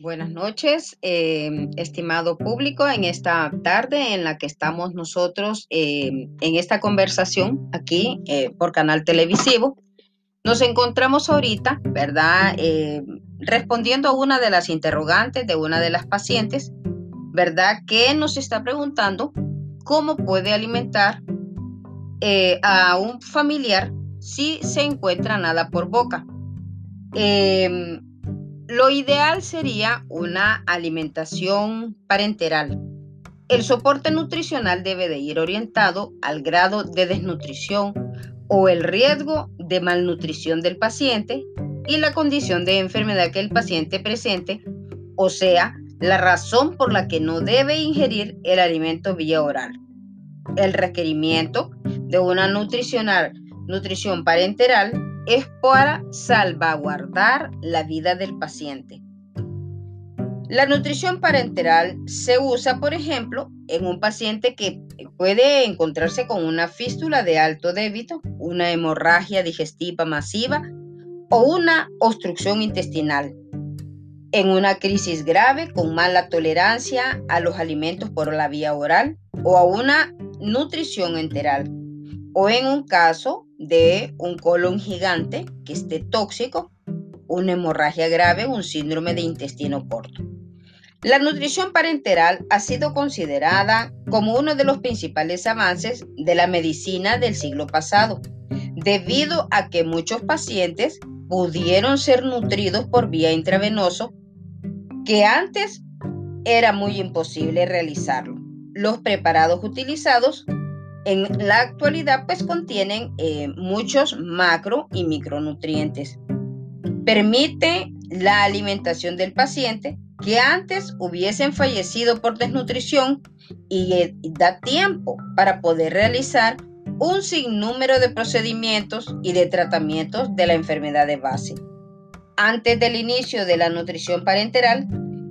Buenas noches, eh, estimado público, en esta tarde en la que estamos nosotros eh, en esta conversación aquí eh, por canal televisivo. Nos encontramos ahorita, ¿verdad? respondiendo a una de las interrogantes de una de las pacientes, ¿verdad? Que nos está preguntando cómo puede alimentar a un familiar si se encuentra nada por boca. Lo ideal sería una alimentación parenteral. El soporte nutricional debe de ir orientado al grado de desnutrición o el riesgo de malnutrición del paciente y la condición de enfermedad que el paciente presente, o sea, la razón por la que no debe ingerir el alimento vía oral. El requerimiento de una nutricional, nutrición parenteral es para salvaguardar la vida del paciente. La nutrición parenteral se usa, por ejemplo, en un paciente que puede encontrarse con una fístula de alto débito, una hemorragia digestiva masiva o una obstrucción intestinal, en una crisis grave con mala tolerancia a los alimentos por la vía oral o a una nutrición enteral, o en un caso de un colon gigante que esté tóxico, una hemorragia grave, un síndrome de intestino corto. La nutrición parenteral ha sido considerada como uno de los principales avances de la medicina del siglo pasado, debido a que muchos pacientes pudieron ser nutridos por vía intravenoso, que antes era muy imposible realizarlo. Los preparados utilizados en la actualidad pues contienen eh, muchos macro y micronutrientes. Permite la alimentación del paciente que antes hubiesen fallecido por desnutrición y, eh, da tiempo para poder realizar un sinnúmero de procedimientos y de tratamientos de la enfermedad de base. Antes del inicio de la nutrición parenteral,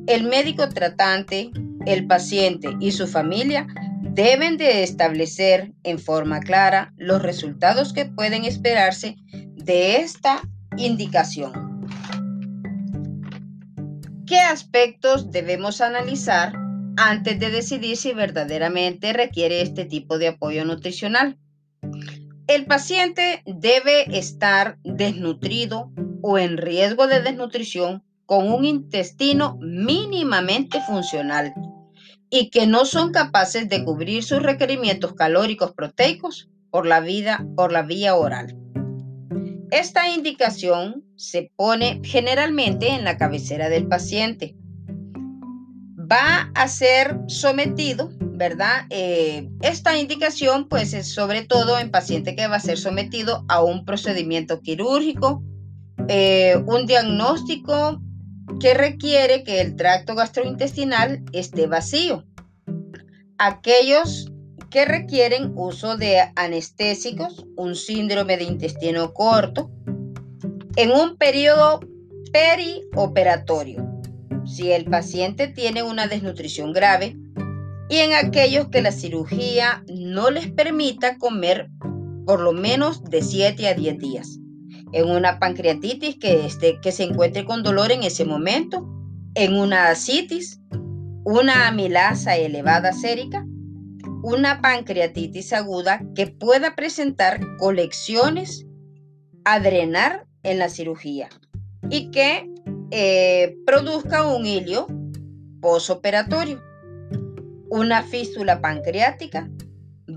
el médico tratante, el paciente y su familia deben de establecer en forma clara los resultados que pueden esperarse de esta indicación. ¿Qué aspectos debemos analizar antes de decidir si verdaderamente requiere este tipo de apoyo nutricional? El paciente debe estar desnutrido o en riesgo de desnutrición con un intestino mínimamente funcional y que no son capaces de cubrir sus requerimientos calóricos proteicos por la, vida, por la vía oral. Esta indicación se pone generalmente en la cabecera del paciente. Va a ser sometido, ¿verdad? Eh, esta indicación pues es sobre todo en paciente que va a ser sometido a un procedimiento quirúrgico, eh, un diagnóstico que requiere que el tracto gastrointestinal esté vacío. Aquellos que requieren uso de anestésicos, un síndrome de intestino corto, en un periodo perioperatorio, si el paciente tiene una desnutrición grave, y en aquellos que la cirugía no les permita comer por lo menos de 7 a 10 días en una pancreatitis que, esté, que se encuentre con dolor en ese momento, en una asitis, una amilasa elevada sérica, una pancreatitis aguda que pueda presentar colecciones a drenar en la cirugía y que eh, produzca un hilio posoperatorio, una fístula pancreática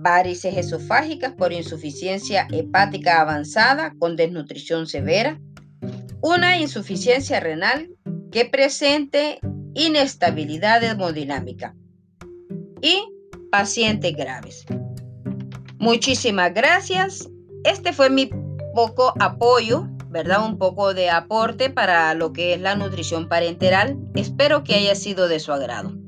varices esofágicas por insuficiencia hepática avanzada con desnutrición severa, una insuficiencia renal que presente inestabilidad hemodinámica y pacientes graves. Muchísimas gracias. Este fue mi poco apoyo, ¿verdad? Un poco de aporte para lo que es la nutrición parenteral. Espero que haya sido de su agrado.